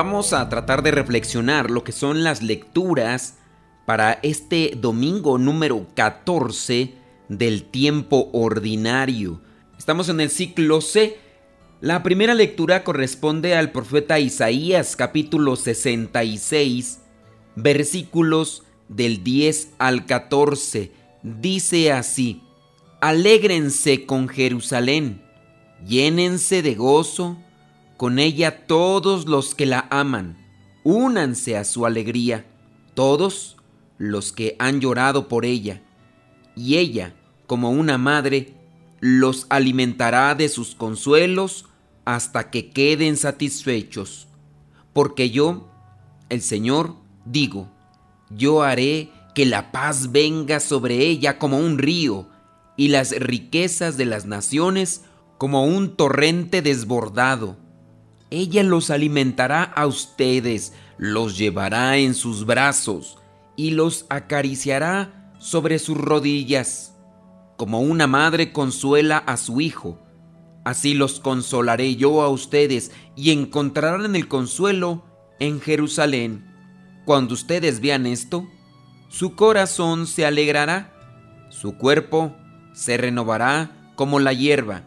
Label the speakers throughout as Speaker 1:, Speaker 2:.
Speaker 1: Vamos a tratar de reflexionar lo que son las lecturas para este domingo número 14 del tiempo ordinario. Estamos en el ciclo C. La primera lectura corresponde al profeta Isaías capítulo 66 versículos del 10 al 14. Dice así, Alégrense con Jerusalén, llénense de gozo, con ella todos los que la aman, únanse a su alegría, todos los que han llorado por ella, y ella, como una madre, los alimentará de sus consuelos hasta que queden satisfechos. Porque yo, el Señor, digo, yo haré que la paz venga sobre ella como un río, y las riquezas de las naciones como un torrente desbordado. Ella los alimentará a ustedes, los llevará en sus brazos, y los acariciará sobre sus rodillas. Como una madre consuela a su hijo, así los consolaré yo a ustedes y encontrarán el consuelo en Jerusalén. Cuando ustedes vean esto, su corazón se alegrará, su cuerpo se renovará como la hierba.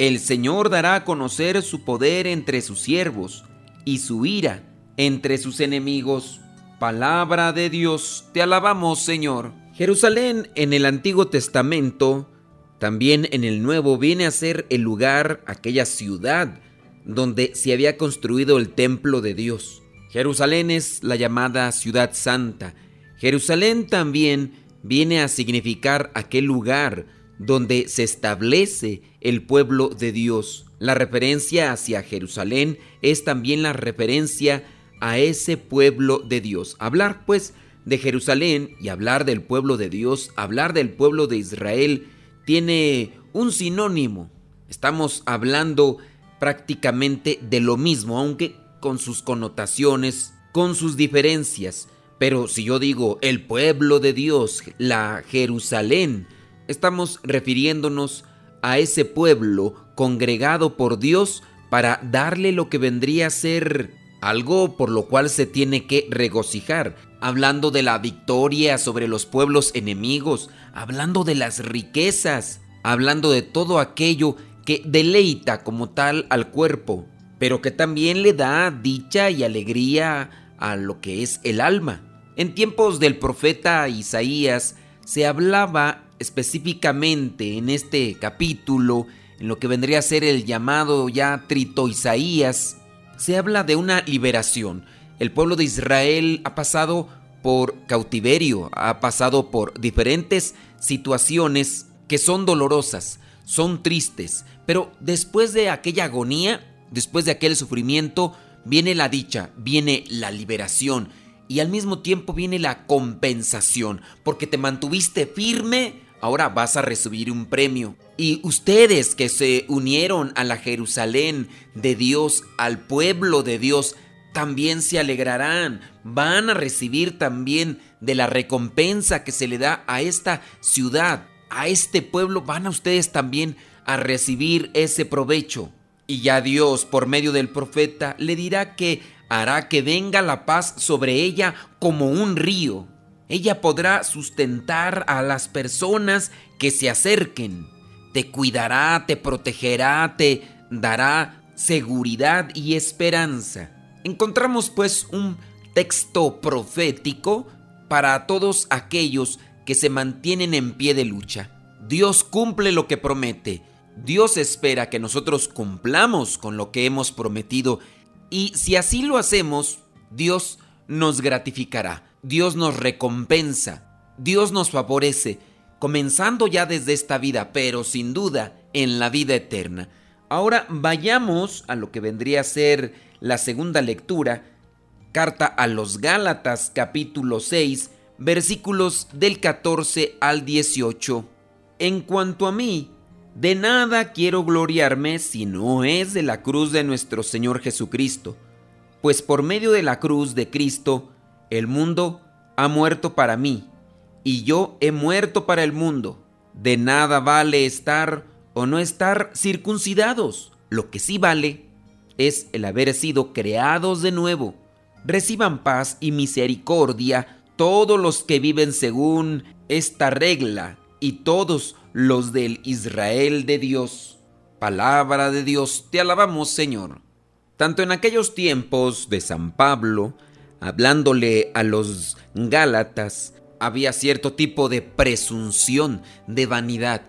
Speaker 1: El Señor dará a conocer su poder entre sus siervos y su ira entre sus enemigos. Palabra de Dios, te alabamos Señor. Jerusalén en el Antiguo Testamento, también en el Nuevo, viene a ser el lugar, aquella ciudad donde se había construido el templo de Dios. Jerusalén es la llamada ciudad santa. Jerusalén también viene a significar aquel lugar donde se establece el pueblo de Dios. La referencia hacia Jerusalén es también la referencia a ese pueblo de Dios. Hablar pues de Jerusalén y hablar del pueblo de Dios, hablar del pueblo de Israel, tiene un sinónimo. Estamos hablando prácticamente de lo mismo, aunque con sus connotaciones, con sus diferencias. Pero si yo digo el pueblo de Dios, la Jerusalén, estamos refiriéndonos a ese pueblo congregado por Dios para darle lo que vendría a ser algo por lo cual se tiene que regocijar, hablando de la victoria sobre los pueblos enemigos, hablando de las riquezas, hablando de todo aquello que deleita como tal al cuerpo, pero que también le da dicha y alegría a lo que es el alma. En tiempos del profeta Isaías se hablaba específicamente en este capítulo, en lo que vendría a ser el llamado ya Trito Isaías, se habla de una liberación. El pueblo de Israel ha pasado por cautiverio, ha pasado por diferentes situaciones que son dolorosas, son tristes, pero después de aquella agonía, después de aquel sufrimiento, viene la dicha, viene la liberación y al mismo tiempo viene la compensación, porque te mantuviste firme, ahora vas a recibir un premio. Y ustedes que se unieron a la Jerusalén de Dios, al pueblo de Dios, también se alegrarán, van a recibir también de la recompensa que se le da a esta ciudad, a este pueblo, van a ustedes también a recibir ese provecho. Y ya Dios, por medio del profeta, le dirá que hará que venga la paz sobre ella como un río. Ella podrá sustentar a las personas que se acerquen. Te cuidará, te protegerá, te dará seguridad y esperanza. Encontramos pues un texto profético para todos aquellos que se mantienen en pie de lucha. Dios cumple lo que promete. Dios espera que nosotros cumplamos con lo que hemos prometido y si así lo hacemos, Dios nos gratificará. Dios nos recompensa, Dios nos favorece, comenzando ya desde esta vida, pero sin duda en la vida eterna. Ahora vayamos a lo que vendría a ser la segunda lectura Carta a los Gálatas capítulo 6 versículos del 14 al 18. En cuanto a mí, de nada quiero gloriarme si no es de la cruz de nuestro Señor Jesucristo, pues por medio de la cruz de Cristo, el mundo ha muerto para mí, y yo he muerto para el mundo. De nada vale estar o no estar circuncidados. Lo que sí vale es el haber sido creados de nuevo. Reciban paz y misericordia todos los que viven según esta regla y todos los del Israel de Dios. Palabra de Dios, te alabamos Señor. Tanto en aquellos tiempos de San Pablo, hablándole a los Gálatas, había cierto tipo de presunción, de vanidad.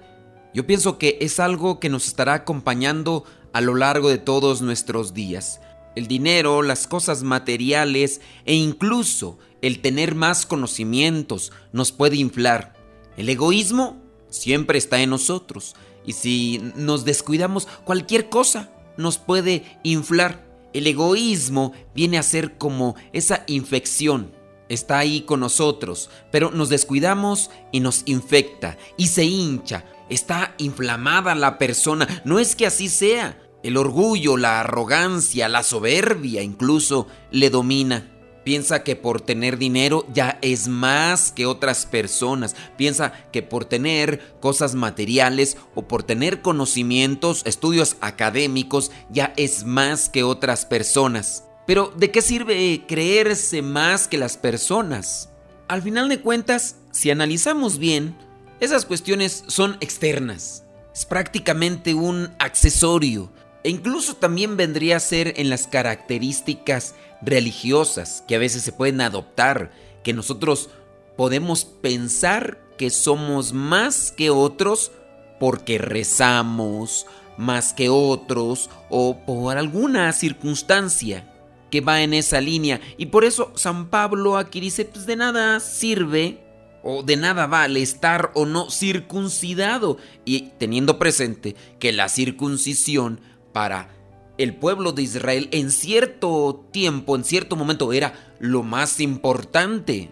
Speaker 1: Yo pienso que es algo que nos estará acompañando a lo largo de todos nuestros días. El dinero, las cosas materiales e incluso el tener más conocimientos nos puede inflar. El egoísmo siempre está en nosotros y si nos descuidamos cualquier cosa nos puede inflar. El egoísmo viene a ser como esa infección. Está ahí con nosotros, pero nos descuidamos y nos infecta y se hincha. Está inflamada la persona. No es que así sea. El orgullo, la arrogancia, la soberbia incluso le domina. Piensa que por tener dinero ya es más que otras personas. Piensa que por tener cosas materiales o por tener conocimientos, estudios académicos, ya es más que otras personas. Pero ¿de qué sirve creerse más que las personas? Al final de cuentas, si analizamos bien, esas cuestiones son externas. Es prácticamente un accesorio e incluso también vendría a ser en las características religiosas que a veces se pueden adoptar, que nosotros podemos pensar que somos más que otros porque rezamos, más que otros o por alguna circunstancia que va en esa línea. Y por eso San Pablo aquí dice, pues de nada sirve o de nada vale estar o no circuncidado. Y teniendo presente que la circuncisión para el pueblo de Israel en cierto tiempo, en cierto momento era lo más importante.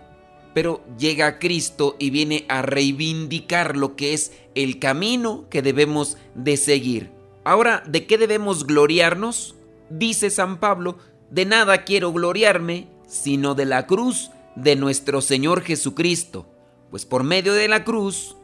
Speaker 1: Pero llega Cristo y viene a reivindicar lo que es el camino que debemos de seguir. Ahora, ¿de qué debemos gloriarnos? Dice San Pablo, de nada quiero gloriarme, sino de la cruz de nuestro Señor Jesucristo. Pues por medio de la cruz,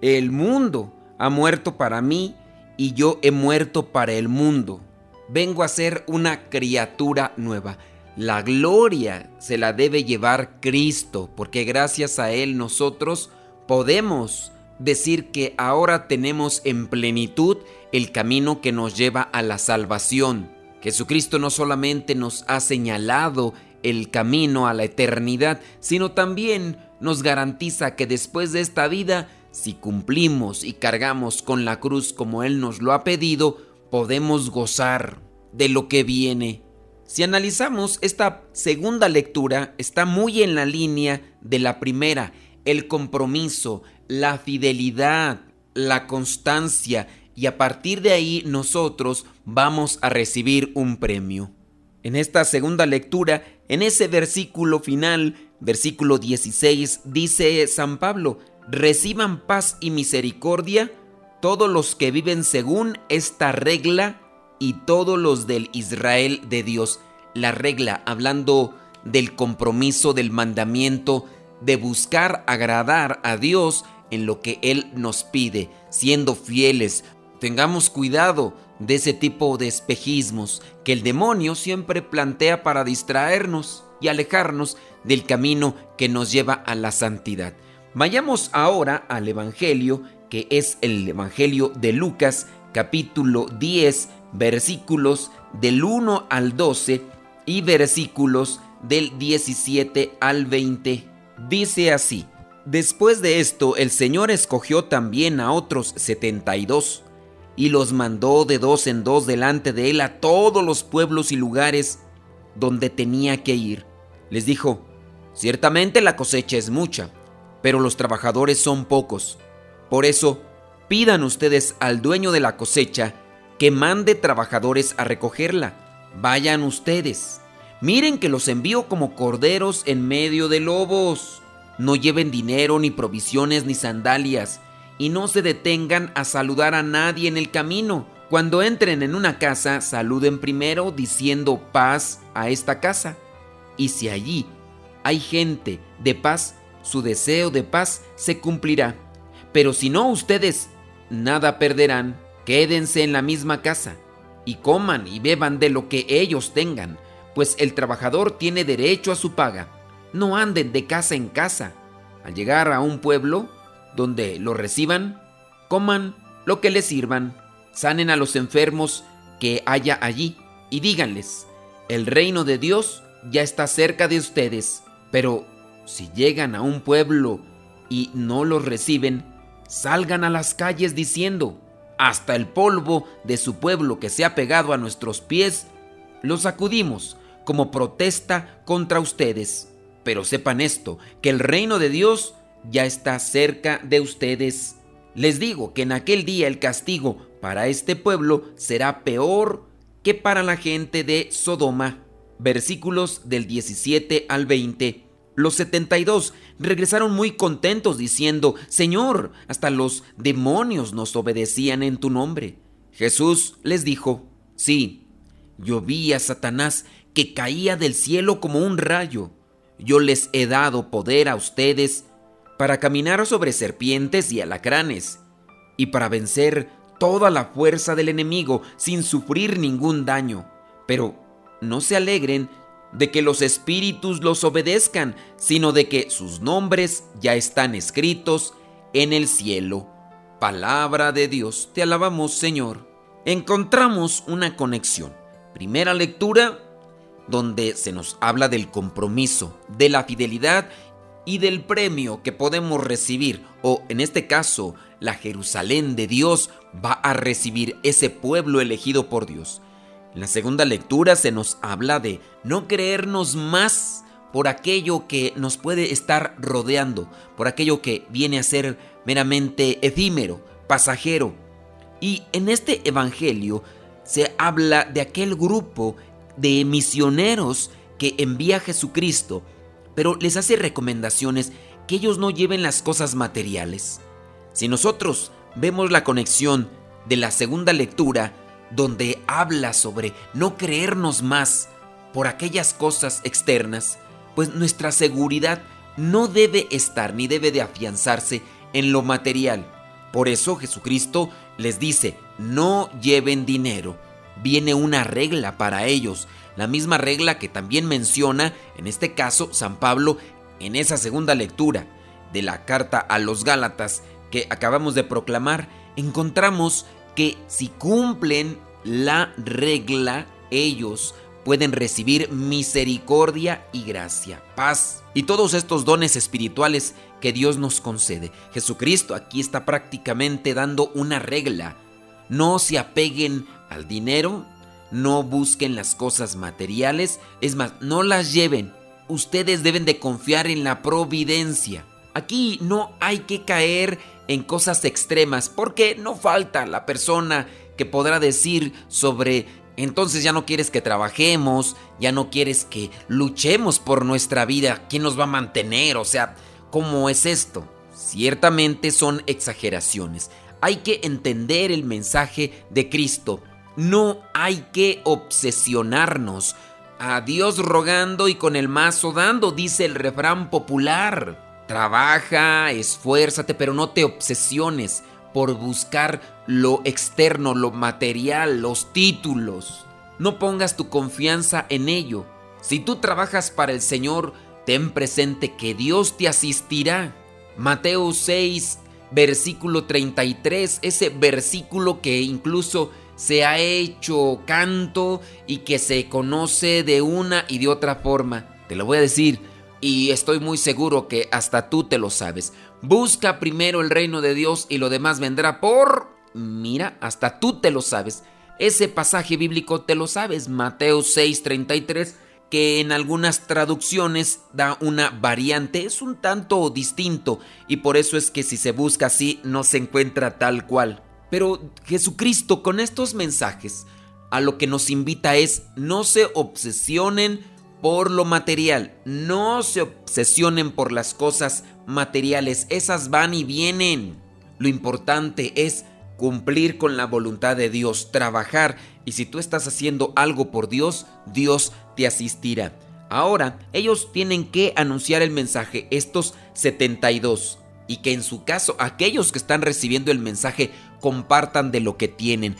Speaker 1: el mundo ha muerto para mí y yo he muerto para el mundo. Vengo a ser una criatura nueva. La gloria se la debe llevar Cristo, porque gracias a Él nosotros podemos decir que ahora tenemos en plenitud el camino que nos lleva a la salvación. Jesucristo no solamente nos ha señalado el camino a la eternidad, sino también nos garantiza que después de esta vida si cumplimos y cargamos con la cruz como Él nos lo ha pedido, podemos gozar de lo que viene. Si analizamos esta segunda lectura, está muy en la línea de la primera, el compromiso, la fidelidad, la constancia, y a partir de ahí nosotros vamos a recibir un premio. En esta segunda lectura, en ese versículo final, versículo 16, dice San Pablo, reciban paz y misericordia todos los que viven según esta regla y todos los del Israel de Dios. La regla, hablando del compromiso, del mandamiento, de buscar agradar a Dios en lo que Él nos pide, siendo fieles. Tengamos cuidado de ese tipo de espejismos que el demonio siempre plantea para distraernos y alejarnos del camino que nos lleva a la santidad. Vayamos ahora al Evangelio, que es el Evangelio de Lucas, capítulo 10, versículos del 1 al 12 y versículos del 17 al 20. Dice así, Después de esto el Señor escogió también a otros 72 y los mandó de dos en dos delante de él a todos los pueblos y lugares donde tenía que ir. Les dijo, ciertamente la cosecha es mucha pero los trabajadores son pocos. Por eso, pidan ustedes al dueño de la cosecha que mande trabajadores a recogerla. Vayan ustedes. Miren que los envío como corderos en medio de lobos. No lleven dinero, ni provisiones, ni sandalias, y no se detengan a saludar a nadie en el camino. Cuando entren en una casa, saluden primero diciendo paz a esta casa. Y si allí hay gente de paz, su deseo de paz se cumplirá. Pero si no, ustedes nada perderán. Quédense en la misma casa y coman y beban de lo que ellos tengan, pues el trabajador tiene derecho a su paga. No anden de casa en casa. Al llegar a un pueblo donde lo reciban, coman lo que les sirvan, sanen a los enfermos que haya allí y díganles, el reino de Dios ya está cerca de ustedes, pero si llegan a un pueblo y no los reciben, salgan a las calles diciendo, hasta el polvo de su pueblo que se ha pegado a nuestros pies, lo sacudimos como protesta contra ustedes. Pero sepan esto, que el reino de Dios ya está cerca de ustedes. Les digo que en aquel día el castigo para este pueblo será peor que para la gente de Sodoma. Versículos del 17 al 20. Los 72 regresaron muy contentos diciendo, Señor, hasta los demonios nos obedecían en tu nombre. Jesús les dijo, sí, yo vi a Satanás que caía del cielo como un rayo. Yo les he dado poder a ustedes para caminar sobre serpientes y alacranes, y para vencer toda la fuerza del enemigo sin sufrir ningún daño. Pero no se alegren de que los espíritus los obedezcan, sino de que sus nombres ya están escritos en el cielo. Palabra de Dios, te alabamos Señor. Encontramos una conexión. Primera lectura, donde se nos habla del compromiso, de la fidelidad y del premio que podemos recibir, o en este caso, la Jerusalén de Dios va a recibir ese pueblo elegido por Dios. En la segunda lectura se nos habla de no creernos más por aquello que nos puede estar rodeando, por aquello que viene a ser meramente efímero, pasajero. Y en este Evangelio se habla de aquel grupo de misioneros que envía Jesucristo, pero les hace recomendaciones que ellos no lleven las cosas materiales. Si nosotros vemos la conexión de la segunda lectura, donde habla sobre no creernos más por aquellas cosas externas, pues nuestra seguridad no debe estar ni debe de afianzarse en lo material. Por eso Jesucristo les dice, no lleven dinero. Viene una regla para ellos, la misma regla que también menciona, en este caso, San Pablo en esa segunda lectura de la carta a los Gálatas que acabamos de proclamar, encontramos que si cumplen la regla, ellos pueden recibir misericordia y gracia, paz y todos estos dones espirituales que Dios nos concede. Jesucristo aquí está prácticamente dando una regla. No se apeguen al dinero, no busquen las cosas materiales, es más, no las lleven. Ustedes deben de confiar en la providencia. Aquí no hay que caer en cosas extremas, porque no falta la persona que podrá decir sobre entonces ya no quieres que trabajemos, ya no quieres que luchemos por nuestra vida, ¿quién nos va a mantener? O sea, ¿cómo es esto? Ciertamente son exageraciones. Hay que entender el mensaje de Cristo. No hay que obsesionarnos. A Dios rogando y con el mazo dando, dice el refrán popular. Trabaja, esfuérzate, pero no te obsesiones por buscar lo externo, lo material, los títulos. No pongas tu confianza en ello. Si tú trabajas para el Señor, ten presente que Dios te asistirá. Mateo 6, versículo 33, ese versículo que incluso se ha hecho canto y que se conoce de una y de otra forma. Te lo voy a decir, y estoy muy seguro que hasta tú te lo sabes. Busca primero el reino de Dios y lo demás vendrá por... Mira, hasta tú te lo sabes. Ese pasaje bíblico te lo sabes, Mateo 6:33, que en algunas traducciones da una variante, es un tanto distinto y por eso es que si se busca así no se encuentra tal cual. Pero Jesucristo con estos mensajes a lo que nos invita es no se obsesionen por lo material. No se obsesionen por las cosas materiales, esas van y vienen. Lo importante es cumplir con la voluntad de Dios, trabajar y si tú estás haciendo algo por Dios, Dios te asistirá. Ahora, ellos tienen que anunciar el mensaje, estos 72, y que en su caso aquellos que están recibiendo el mensaje compartan de lo que tienen.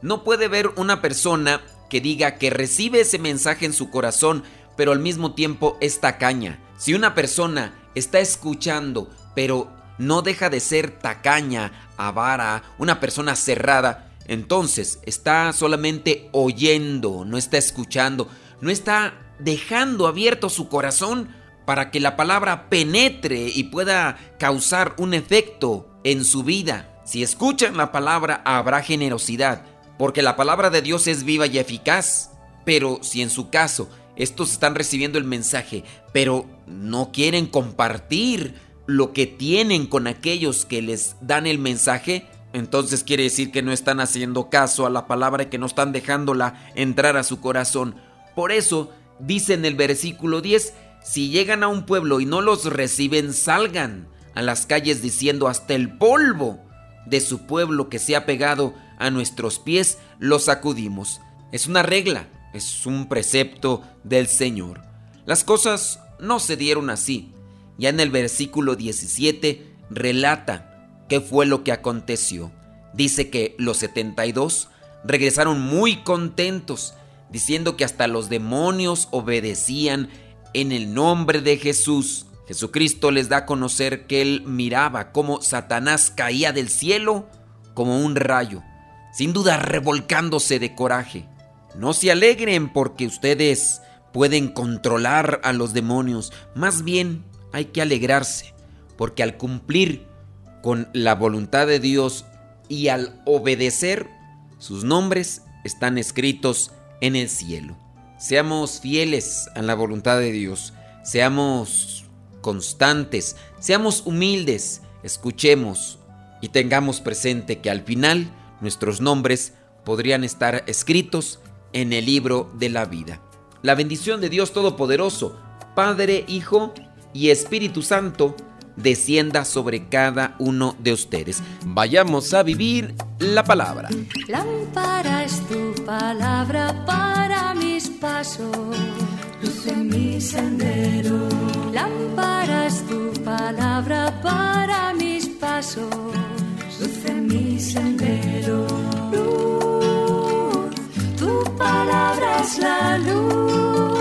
Speaker 1: No puede ver una persona que diga que recibe ese mensaje en su corazón, pero al mismo tiempo es tacaña. Si una persona está escuchando, pero no deja de ser tacaña, avara, una persona cerrada, entonces está solamente oyendo, no está escuchando, no está dejando abierto su corazón para que la palabra penetre y pueda causar un efecto en su vida. Si escuchan la palabra habrá generosidad, porque la palabra de Dios es viva y eficaz. Pero si en su caso estos están recibiendo el mensaje, pero no quieren compartir lo que tienen con aquellos que les dan el mensaje, entonces quiere decir que no están haciendo caso a la palabra y que no están dejándola entrar a su corazón. Por eso dice en el versículo 10, si llegan a un pueblo y no los reciben, salgan a las calles diciendo hasta el polvo de su pueblo que se ha pegado a nuestros pies, lo sacudimos. Es una regla, es un precepto del Señor. Las cosas no se dieron así. Ya en el versículo 17 relata qué fue lo que aconteció. Dice que los 72 regresaron muy contentos diciendo que hasta los demonios obedecían en el nombre de Jesús. Jesucristo les da a conocer que él miraba cómo Satanás caía del cielo como un rayo, sin duda revolcándose de coraje. No se alegren porque ustedes pueden controlar a los demonios, más bien hay que alegrarse, porque al cumplir con la voluntad de Dios y al obedecer, sus nombres están escritos en el cielo. Seamos fieles a la voluntad de Dios, seamos constantes, seamos humildes, escuchemos y tengamos presente que al final nuestros nombres podrían estar escritos en el libro de la vida. La bendición de Dios Todopoderoso, Padre, Hijo y Espíritu Santo, descienda sobre cada uno de ustedes. Vayamos a vivir la palabra.
Speaker 2: Lámpara tu palabra para mis pasos, luz en mi sendero. Lámpara tu palabra para mis pasos, luz en mi sendero palabra es la luz.